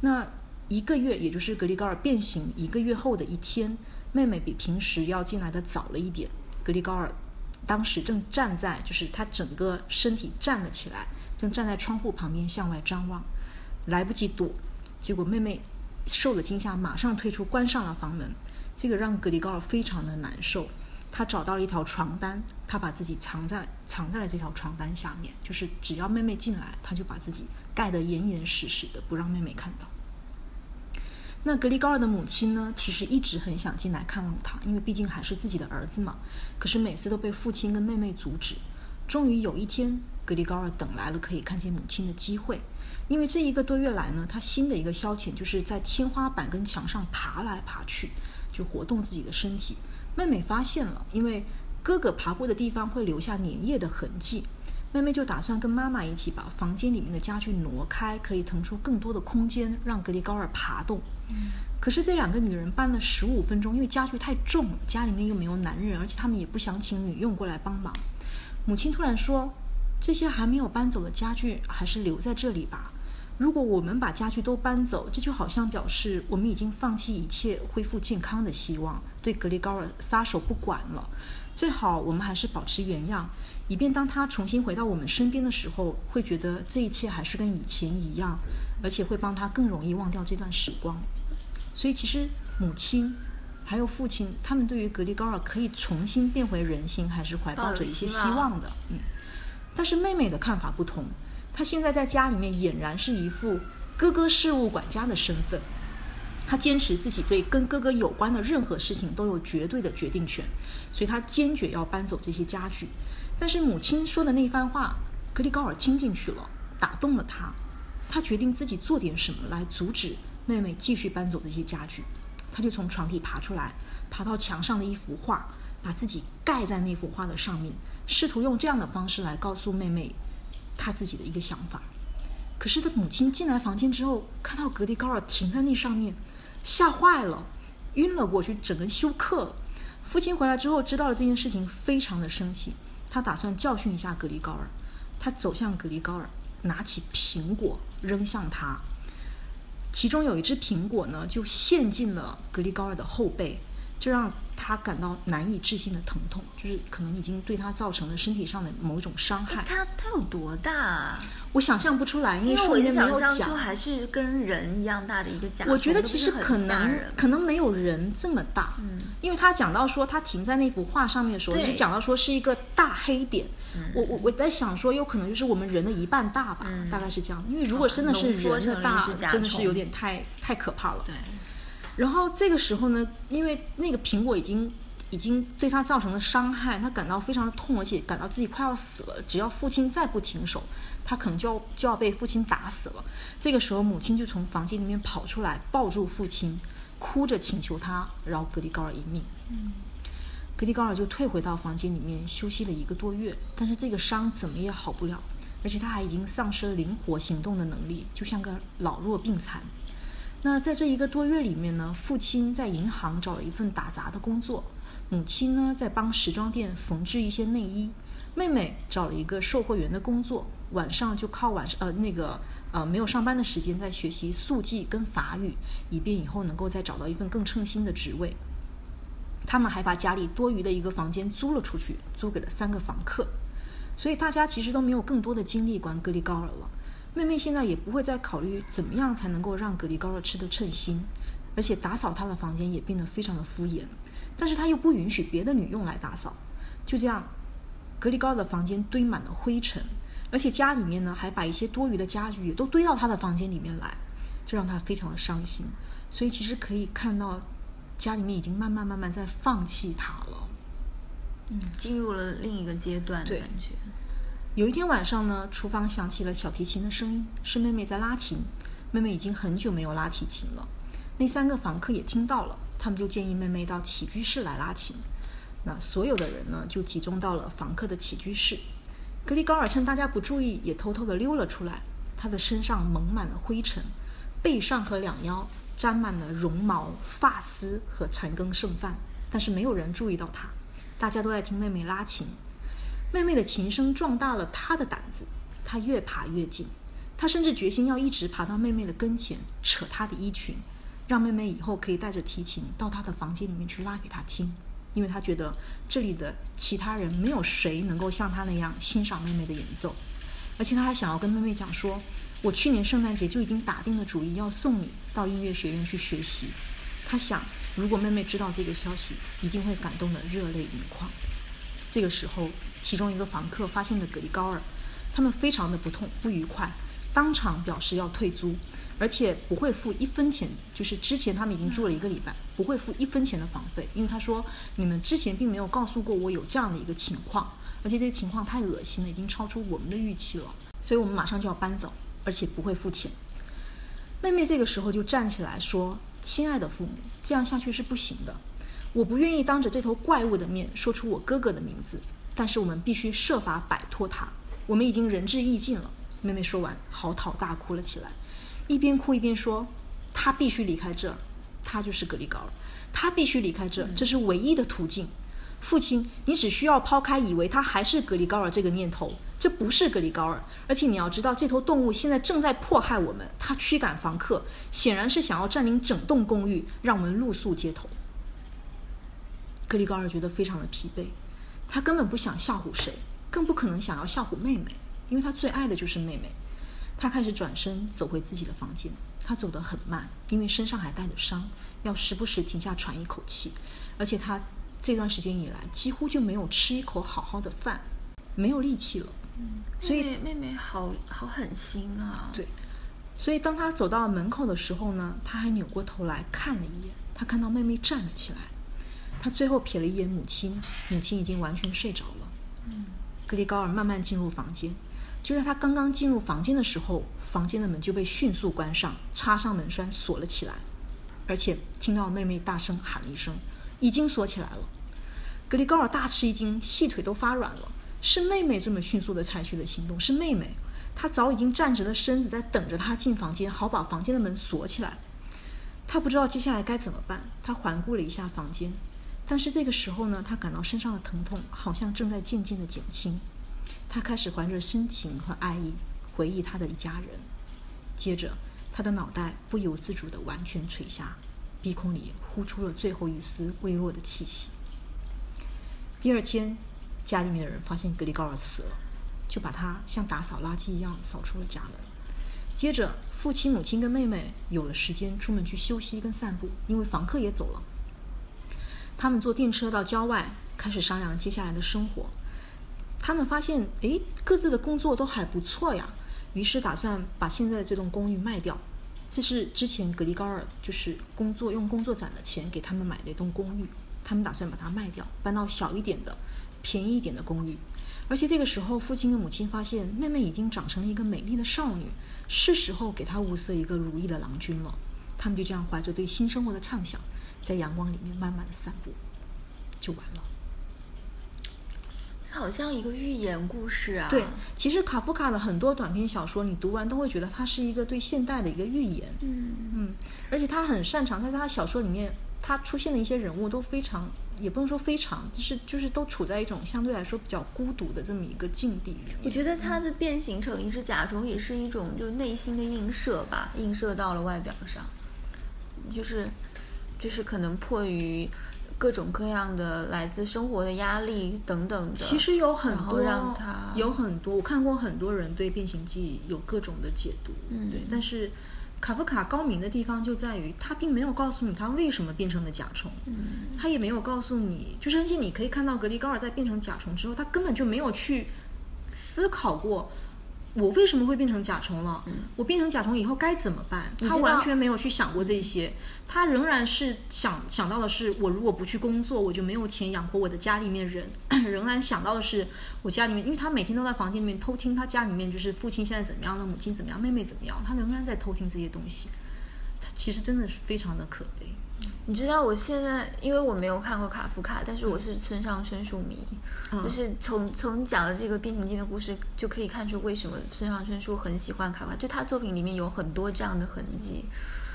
那一个月，也就是格里高尔变形一个月后的一天，妹妹比平时要进来的早了一点，格里高尔。当时正站在，就是他整个身体站了起来，正站在窗户旁边向外张望，来不及躲，结果妹妹受了惊吓，马上退出，关上了房门。这个让格里高尔非常的难受。他找到了一条床单，他把自己藏在藏在了这条床单下面，就是只要妹妹进来，他就把自己盖得严严实实的，不让妹妹看到。那格里高尔的母亲呢？其实一直很想进来看望他，因为毕竟还是自己的儿子嘛。可是每次都被父亲跟妹妹阻止。终于有一天，格里高尔等来了可以看见母亲的机会。因为这一个多月来呢，他新的一个消遣就是在天花板跟墙上爬来爬去，就活动自己的身体。妹妹发现了，因为哥哥爬过的地方会留下粘液的痕迹，妹妹就打算跟妈妈一起把房间里面的家具挪开，可以腾出更多的空间让格里高尔爬动。可是这两个女人搬了十五分钟，因为家具太重，家里面又没有男人，而且他们也不想请女佣过来帮忙。母亲突然说：“这些还没有搬走的家具，还是留在这里吧。如果我们把家具都搬走，这就好像表示我们已经放弃一切恢复健康的希望，对格里高尔撒手不管了。最好我们还是保持原样，以便当他重新回到我们身边的时候，会觉得这一切还是跟以前一样。”而且会帮他更容易忘掉这段时光，所以其实母亲还有父亲，他们对于格里高尔可以重新变回人形，还是怀抱着一些希望的。嗯，但是妹妹的看法不同，她现在在家里面俨然是一副哥哥事务管家的身份，她坚持自己对跟哥哥有关的任何事情都有绝对的决定权，所以她坚决要搬走这些家具。但是母亲说的那番话，格里高尔听进去了，打动了他。他决定自己做点什么来阻止妹妹继续搬走这些家具。他就从床底爬出来，爬到墙上的一幅画，把自己盖在那幅画的上面，试图用这样的方式来告诉妹妹他自己的一个想法。可是他母亲进来房间之后，看到格里高尔停在那上面，吓坏了，晕了过去，整个休克了。父亲回来之后知道了这件事情，非常的生气，他打算教训一下格里高尔。他走向格里高尔，拿起苹果扔向他，其中有一只苹果呢，就陷进了格里高尔的后背，这让他感到难以置信的疼痛，就是可能已经对他造成了身体上的某种伤害。他他有多大、啊？我想象不出来，因因为书里面没有讲。就还是跟人一样大的一个甲虫，我觉得其实可能可能没有人这么大，嗯，因为他讲到说他停在那幅画上面的时候，对是讲到说是一个大黑点。嗯我我我在想说，有可能就是我们人的一半大吧，嗯大概是这样。因为如果真的是人的大真的是有点太太可怕了。对，然后这个时候呢，因为那个苹果已经已经对他造成了伤害，他感到非常的痛，而且感到自己快要死了。只要父亲再不停手，他可能就要就要被父亲打死了。这个时候，母亲就从房间里面跑出来，抱住父亲，哭着请求他饶格里高尔一命。嗯格里高尔就退回到房间里面休息了一个多月，但是这个伤怎么也好不了，而且他还已经丧失了灵活行动的能力，就像个老弱病残。那在这一个多月里面呢，父亲在银行找了一份打杂的工作，母亲呢在帮时装店缝制一些内衣，妹妹找了一个售货员的工作，晚上就靠晚上呃那个呃没有上班的时间在学习速记跟法语，以便以后能够再找到一份更称心的职位。他们还把家里多余的一个房间租了出去，租给了三个房客，所以大家其实都没有更多的精力管格里高尔了。妹妹现在也不会再考虑怎么样才能够让格里高尔吃得称心，而且打扫她的房间也变得非常的敷衍，但是她又不允许别的女佣来打扫，就这样，格里高尔的房间堆满了灰尘，而且家里面呢还把一些多余的家具也都堆到她的房间里面来，这让她非常的伤心。所以其实可以看到，家里面已经慢慢慢慢在放弃她了。嗯，进入了另一个阶段的对感觉。有一天晚上呢，厨房响起了小提琴的声音，是妹妹在拉琴。妹妹已经很久没有拉提琴了。那三个房客也听到了，他们就建议妹妹到起居室来拉琴。那所有的人呢，就集中到了房客的起居室。格里高尔趁大家不注意，也偷偷地溜了出来。他的身上蒙满了灰尘，背上和两腰沾满了绒毛、发丝和残羹剩饭，但是没有人注意到他。大家都在听妹妹拉琴。妹妹的琴声壮大了他的胆子，他越爬越近，他甚至决心要一直爬到妹妹的跟前，扯她的衣裙，让妹妹以后可以带着提琴到他的房间里面去拉给他听，因为他觉得这里的其他人没有谁能够像他那样欣赏妹妹的演奏，而且他还想要跟妹妹讲说，我去年圣诞节就已经打定了主意要送你到音乐学院去学习。他想，如果妹妹知道这个消息，一定会感动得热泪盈眶。这个时候，其中一个房客发现了格里高尔，他们非常的不痛不愉快，当场表示要退租，而且不会付一分钱。就是之前他们已经住了一个礼拜，不会付一分钱的房费，因为他说你们之前并没有告诉过我有这样的一个情况，而且这个情况太恶心了，已经超出我们的预期了，所以我们马上就要搬走，而且不会付钱。妹妹这个时候就站起来说：“亲爱的父母，这样下去是不行的。我不愿意当着这头怪物的面说出我哥哥的名字，但是我们必须设法摆脱他。我们已经仁至义尽了。”妹妹说完，嚎啕大哭了起来，一边哭一边说：“他必须离开这，他就是格里高尔，他必须离开这，这是唯一的途径。父亲，你只需要抛开以为他还是格里高尔这个念头，这不是格里高尔，而且你要知道，这头动物现在正在迫害我们，它驱赶房客，显然是想要占领整栋公寓，让我们露宿街头。格里高尔觉得非常的疲惫，他根本不想吓唬谁，更不可能想要吓唬妹妹，因为他最爱的就是妹妹。他开始转身走回自己的房间，他走得很慢，因为身上还带着伤，要时不时停下喘一口气，而且他这段时间以来几乎就没有吃一口好好的饭，没有力气了。嗯所以妹妹好好狠心啊！对所以当他走到门口的时候呢，他还扭过头来看了一眼，他看到妹妹站了起来，他最后瞥了一眼母亲，母亲已经完全睡着了。格里高尔慢慢进入房间，就在他刚刚进入房间的时候，房间的门就被迅速关上，插上门栓锁了起来，而且听到妹妹大声喊了一声：“已经锁起来了。”格里高尔大吃一惊，细腿都发软了。是妹妹这么迅速的采取的行动，是妹妹，她早已经站直了身子，在等着他进房间，好把房间的门锁起来。他不知道接下来该怎么办。他环顾了一下房间，但是这个时候呢，他感到身上的疼痛好像正在渐渐的减轻。他开始怀着深情和爱意回忆他的一家人。接着，他的脑袋不由自主地完全垂下，鼻孔里呼出了最后一丝微弱的气息。第二天，家里面的人发现格里高尔死了，就把他像打扫垃圾一样扫出了家门。接着，父亲、母亲跟妹妹有了时间出门去休息跟散步，因为房客也走了。他们坐电车到郊外，开始商量接下来的生活。他们发现，诶，各自的工作都还不错呀，于是打算把现在的这栋公寓卖掉。这是之前格里高尔就是工作用工作攒的钱给他们买的一栋公寓，他们打算把它卖掉，搬到小一点的、便宜一点的公寓。而且这个时候，父亲跟母亲发现妹妹已经长成了一个美丽的少女，是时候给她物色一个如意的郎君了。他们就这样怀着对新生活的畅想，在阳光里面慢慢的散步，就完了。好像一个寓言故事啊。对，其实卡夫卡的很多短篇小说，你读完都会觉得它是一个对现代的一个寓言。嗯嗯，而且他很擅长在他小说里面，他出现的一些人物都非常，也不能说非常，就是就是都处在一种相对来说比较孤独的这么一个境地里面。我觉得他的变形成一只甲虫也是一种就是内心的映射吧，映射到了外表上，就是就是可能迫于各种各样的来自生活的压力等等的，其实有很多，让他有很多，我看过很多人对《变形记》有各种的解读，嗯对，但是卡夫卡高明的地方就在于，他并没有告诉你他为什么变成了甲虫，嗯他也没有告诉你，就是而且你可以看到格里高尔在变成甲虫之后，他根本就没有去思考过。我为什么会变成甲虫了？我变成甲虫以后该怎么办？他完全没有去想过这些，他仍然是想想到的是，我如果不去工作，我就没有钱养活我的家里面人。<clears throat> 仍然想到的是，我家里面，因为他每天都在房间里面偷听他家里面就是父亲现在怎么样了，母亲怎么样，妹妹怎么样，他仍然在偷听这些东西。他其实真的是非常的可悲。你知道我现在，因为我没有看过卡夫卡，但是我是村上春树迷，嗯就是从从讲的这个变形记的故事就可以看出为什么村上春树很喜欢卡夫卡，就他作品里面有很多这样的痕迹。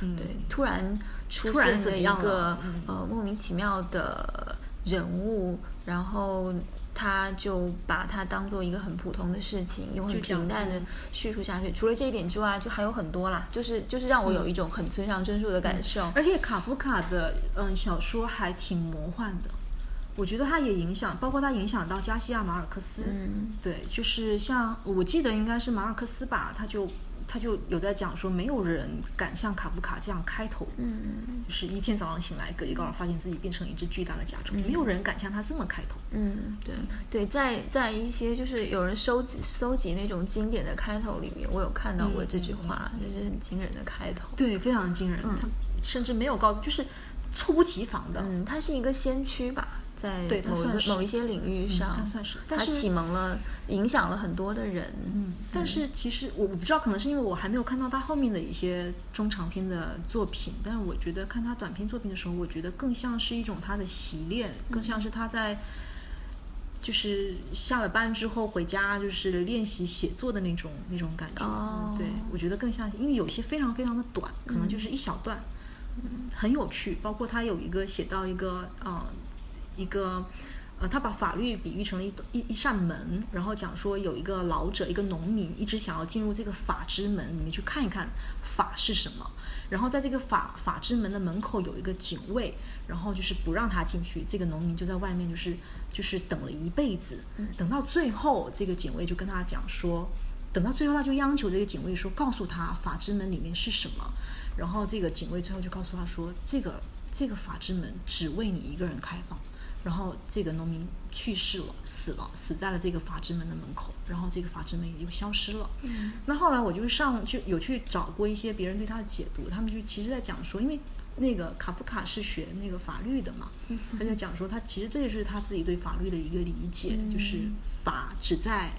嗯，对，突然出突然现的一个呃莫名其妙的人物，然后他就把它当做一个很普通的事情，用很就平淡的嗯叙述下去。除了这一点之外，就还有很多啦，就是就是让我有一种很村上春树的感受。而且卡夫卡的嗯小说还挺魔幻的，我觉得它也影响，包括它影响到加西亚马尔克斯。嗯对，就是像我记得应该是马尔克斯吧，他就他就有在讲说，没有人敢像卡夫卡这样开头，嗯就是一天早上醒来，格里高尔发现自己变成一只巨大的甲虫，没有人敢像他这么开头。嗯，对对，在在一些就是有人收集收集那种经典的开头里面，我有看到过这句话，就是很惊人的开头。对，非常惊人，他甚至没有告诉，就是猝不及防的。嗯，他是一个先驱吧，在某一算是个某一些领域上，他算是但他是启蒙了、影响了很多的人。嗯，但是其实我我不知道，可能是因为我还没有看到他后面的一些中长篇的作品，但是我觉得看他短篇作品的时候，我觉得更像是一种他的习练，更像是他在就是下了班之后回家就是练习写作的那种那种感觉。对，我觉得更像，因为有些非常非常的短，可能就是一小段，很有趣。包括他有一个写到一个呃一个呃，他把法律比喻成了一一一扇门，然后讲说有一个老者，一个农民，一直想要进入这个法之门你们去看一看法是什么。然后在这个法法之门的门口有一个警卫，然后就是不让他进去。这个农民就在外面，就是就是等了一辈子，等到最后，这个警卫就跟他讲说，等到最后他就央求这个警卫说，告诉他法之门里面是什么。然后这个警卫最后就告诉他说，这个这个法之门只为你一个人开放。然后这个农民去世了，死了，死在了这个法之门的门口，然后这个法之门也就消失了。嗯。那后来我就上就有去找过一些别人对他的解读，他们就其实在讲说，因为那个卡夫卡是学那个法律的嘛，他就讲说他其实这就是他自己对法律的一个理解，就是法只在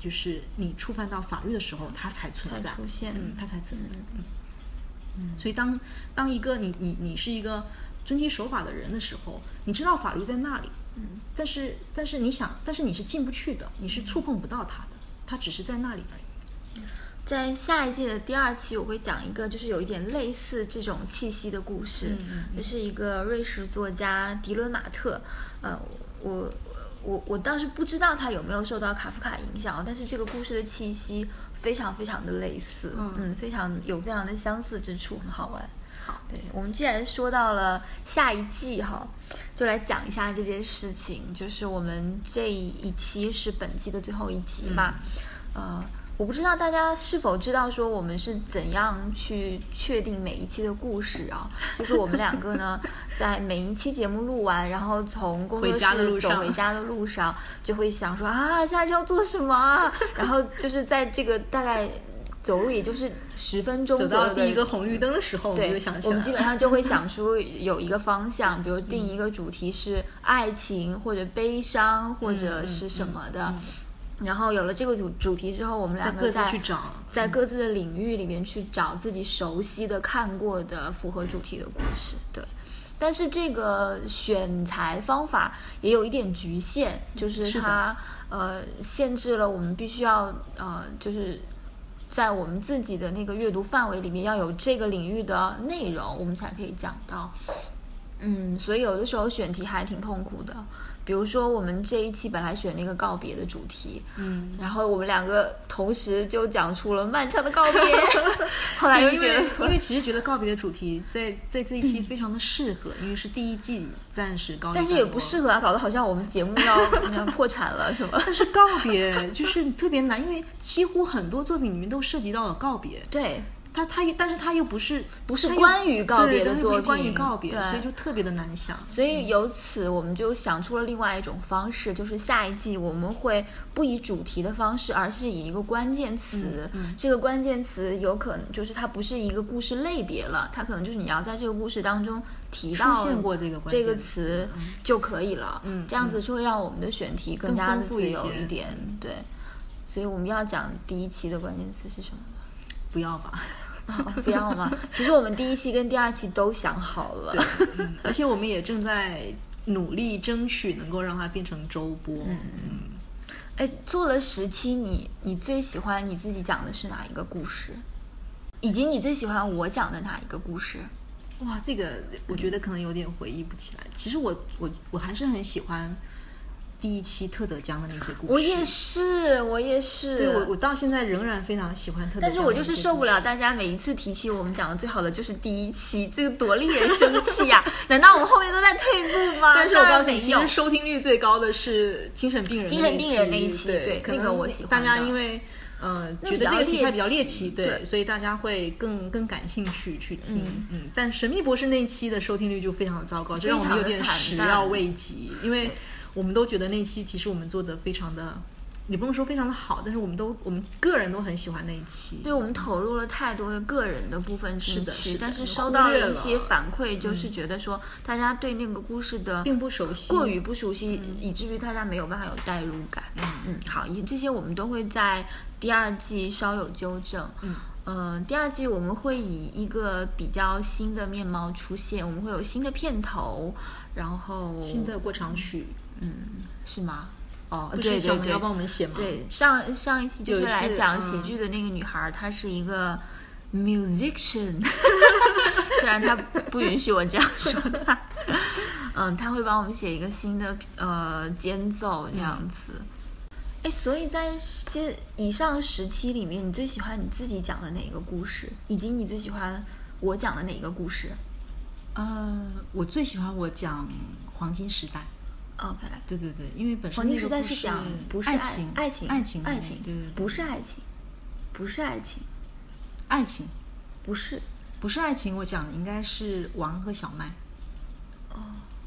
就是你触犯到法律的时候，它才存在，出现。嗯，它才存在，嗯。所以当当一个你你你是一个遵纪守法的人的时候，你知道法律在那里，嗯，但是但是你想，但是你是进不去的，你是触碰不到它的，它只是在那里而已。在下一季的第二期，我会讲一个就是有一点类似这种气息的故事，嗯嗯这是一个瑞士作家迪伦马特，呃，我我我倒是不知道他有没有受到卡夫卡影响，但是这个故事的气息非常非常的类似，嗯非常有非常的相似之处，很好玩。好对，我们既然说到了下一季哈，就来讲一下这件事情。就是我们这一期是本季的最后一集嘛，呃，我不知道大家是否知道说我们是怎样去确定每一期的故事啊？就是我们两个呢，<laughs> 在每一期节目录完，然后从工作室走回家的路上，就会想说啊，下一期要做什么啊？<laughs> 然后就是在这个大概。走路也就是十分钟走到第一个红绿灯的时候，我们就想，起来我们基本上就会想出有一个方向，比如定一个主题是爱情或者悲伤或者是什么的。然后有了这个主主题之后，我们两个在去找。在各自的领域里面去找自己熟悉的、看过的符合主题的故事。对，但是这个选材方法也有一点局限，就是它呃限制了我们必须要呃就是。在我们自己的那个阅读范围里面，要有这个领域的内容，我们才可以讲到。嗯，所以有的时候选题还挺痛苦的。比如说，我们这一期本来选那个告别的主题，嗯，然后我们两个同时就讲出了漫长的告别 <laughs> <laughs> 后来就因觉得为因为其实觉得告别的主题在在这一期非常的适合，因为是第一季暂时告但是也不。适合啊，搞得好像我们节目要 <laughs> 要破产了什么。但是告别就是特别难，因为几乎很多作品里面都涉及到了告别。对，它它但是他又不是不是关于告别的作品，关于告别，对所以就特别的难想。所以由此，我们就想出了另外一种方式，就是下一季我们会不以主题的方式，而是以一个关键词。嗯这个关键词有可能就是它不是一个故事类别了，它可能就是你要在这个故事当中提到出现过这个关这个键词就可以了。嗯这样子就会让我们的选题更更加的自由一点。对，所以我们要讲第一期的关键词是什么？不要吧。哦不要吗？<laughs> 其实我们第一期跟第二期都想好了。嗯而且我们也正在努力争取能够让它变成周播。嗯，哎，做了十期，你你最喜欢你自己讲的是哪一个故事？以及你最喜欢我讲的哪一个故事？哇，这个我觉得可能有点回忆不起来。其实我我我还是很喜欢第一期特德江的那些故事。我也是，我也是。对我我到现在仍然非常喜欢特德江。但是我就是受不了大家每一次提起我们讲的最好的就是第一期，这个多令人生气呀、<laughs> 难道我们后面都在退步吗？但是我告诉你，其实收听率最高的是精神病人精神病人那一期对，对那个我喜欢大家因为呃觉得这个题材比较猎猎奇奇，对，对所以大家会更更感兴趣去听。嗯嗯，但神秘博士那一期的收听率就非常的糟糕，这让我们有点始料未及，因为我们都觉得那期其实我们做的非常的。也不能说非常的好，但是我们都我们个人都很喜欢那一期。对我们投入了太多的个人的部分进是的是的，去但是你收到了了一些反馈，就是觉得说大家对那个故事的并不熟悉，过于不熟悉，以至于大家没有办法有代入感。嗯嗯，好，以这些我们都会在第二季稍有纠正。嗯。呃，第二季我们会以一个比较新的面貌出现，我们会有新的片头，然后新的过场曲，是吗？哦，不对对对是小能要帮我们写吗？对，上上一期就是来讲嗯喜剧的那个女孩儿，她是一个 musician，<laughs> 虽然她不允许我这样说她，嗯，她会帮我们写一个新的呃间奏这样子。哎、所以在这以上十期里面，你最喜欢你自己讲的哪一个故事，以及你最喜欢我讲的哪一个故事呃，我最喜欢我讲黄金时代。？OK，对对对，因为本身黄金时代是讲不是爱情，爱情，爱情，爱情，对对对，不是爱情，不是爱情，爱情，不是。不是爱情。我讲的应该是王和小麦。哦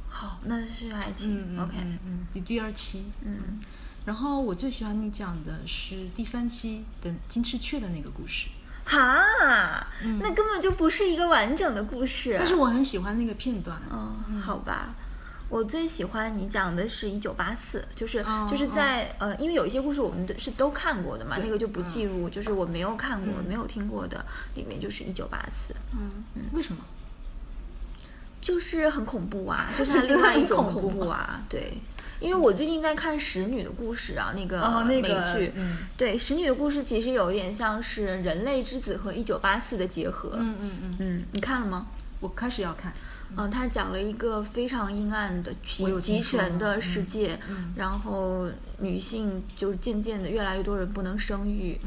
好，那是爱情。OK，嗯嗯，第第二期。嗯，然后我最喜欢你讲的是第三期的金翅雀的那个故事，哈，那根本就不是一个完整的故事。但是我很喜欢那个片段。哦，好吧。我最喜欢你讲的是一九八四，就是、哦就是在、呃，因为有一些故事我们都是都看过的嘛，那个就不计入，就是我没有看过、嗯没有听过的，里面就是一九八四，嗯，为什么？就是很恐怖啊，就 <laughs> 是它另外一种恐怖啊，对。因为我最近在看《使女的故事》啊，那个哦那美个剧。嗯对，《使女的故事》其实有一点像是《人类之子》和《一九八四》的结合。嗯嗯嗯，嗯，你看了吗？我开始要看，嗯，他讲了一个非常阴暗的集集权的世界，嗯然后女性就是渐渐的越来越多人不能生育，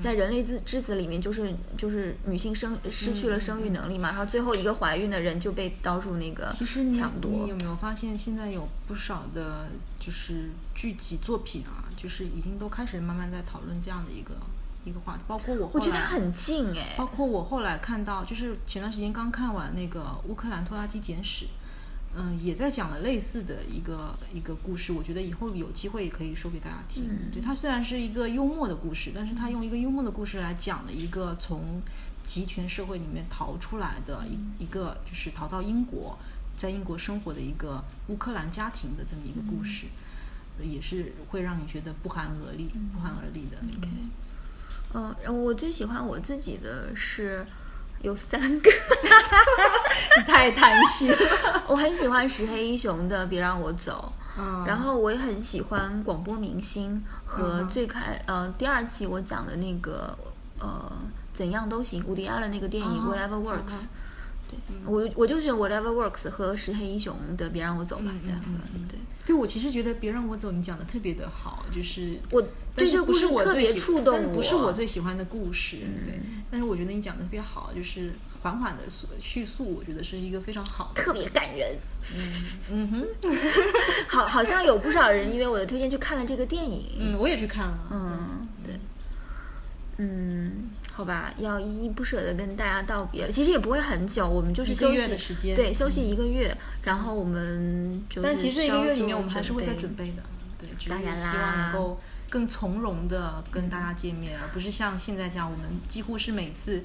在人类之之子里面，就是就是女性生失去了生育能力嘛，然后最后一个怀孕的人就被刀住那个其实你抢夺你有。没有发现，现在有不少的，就是剧集作品啊，就是已经都开始慢慢在讨论这样的一个一个话题，包括我后我，觉得它很近哎，包括我后来看到，就是前段时间刚看完那个《乌克兰拖拉机简史》，嗯，也在讲了类似的一个一个故事。我觉得以后有机会也可以说给大家听。嗯对，它虽然是一个幽默的故事，但是它用一个幽默的故事来讲了一个从集权社会里面逃出来的一、一个，就是逃到英国，在英国生活的一个乌克兰家庭的这么一个故事。也是会让你觉得不寒而栗、不寒而栗的。嗯，然后我最喜欢我自己的是有三个，<laughs> 你太贪心了。我很喜欢石黑一雄的《别让我走》。嗯然后我也很喜欢广播明星和最开呃第二季我讲的那个呃怎样都行，伍迪艾伦那个电影哦 Whatever 嗯 Works，、哼对我我就选 Whatever Works 和石黑一雄的别让我走吧，两个对。对，我其实觉得别让我走，你讲的特别的好，就是我对这个故事特别触动但不是我我最喜欢的故事，对。嗯但是我觉得你讲的特别好，就是缓缓的叙叙述，我觉得是一个非常好的。特别感人，<laughs> 嗯哼，<laughs> 好，好像有不少人因为我的推荐去看了这个电影，嗯，我也去看了，嗯，对，嗯，好吧，要依依不舍的跟大家道别了。其实也不会很久，我们就是一个休息月的时间对，休息一个月，然后我们就是但其实这一个月里面，我们还是会在准备的，对，只是当然啦希望能够更从容的跟大家见面，而不是像现在这样，我们几乎是每次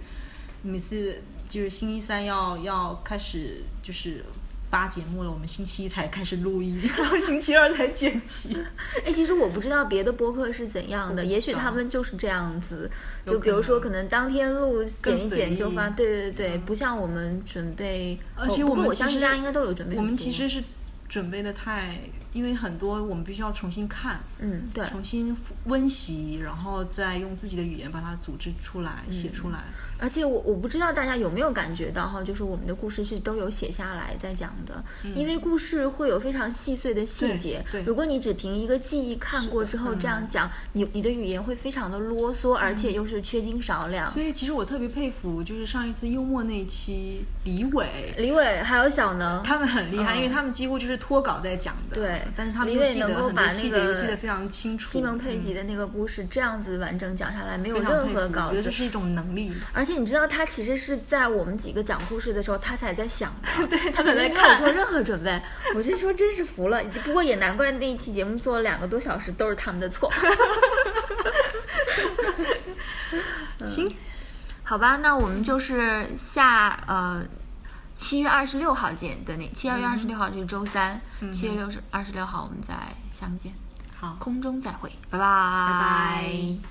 每次就是星期三要要开始就是。发节目了，我们星期一才开始录音，<laughs> 然后星期二才剪辑。<laughs> 哎，其实我不知道别的播客是怎样的，也许他们就是这样子，就比如说可能。当天录剪剪就发，对对对，嗯。不像我们准备，而且哦不过我我们其实相信大家应该都有准备，我们其实是准备的太，因为很多我们必须要重新看，嗯对，重新温习，然后再用自己的语言把它组织出来、写出来。而且我我不知道大家有没有感觉到哈，就是我们的故事是都有写下来在讲的，因为故事会有非常细碎的细节。对对。如果你只凭一个记忆看过之后嗯这样讲，你你的语言会非常的啰嗦，而且又是缺斤少两。所以其实我特别佩服，就是上一次幽默那一期李伟。李伟还有小能，他们很厉害，嗯。因为他们几乎就是脱稿在讲的，对但是他们记得能够把很多细节，那个记得非常清楚。西蒙佩吉嗯的那个故事这样子完整讲下来，没有任何稿子我觉得这。是一种能力。而且你知道，他其实是在我们几个讲故事的时候，他才在想的，<laughs> 对他才在前面没有做任何准备。我就说真是服了，不过也难怪那一期节目做了两个多小时，都是他们的错。<laughs> 行，好吧，那我们就是下呃七月二十六号见的那七月二十六号就是周三，七、月六十二十六号我们再相见，好，空中再会，拜拜，拜拜。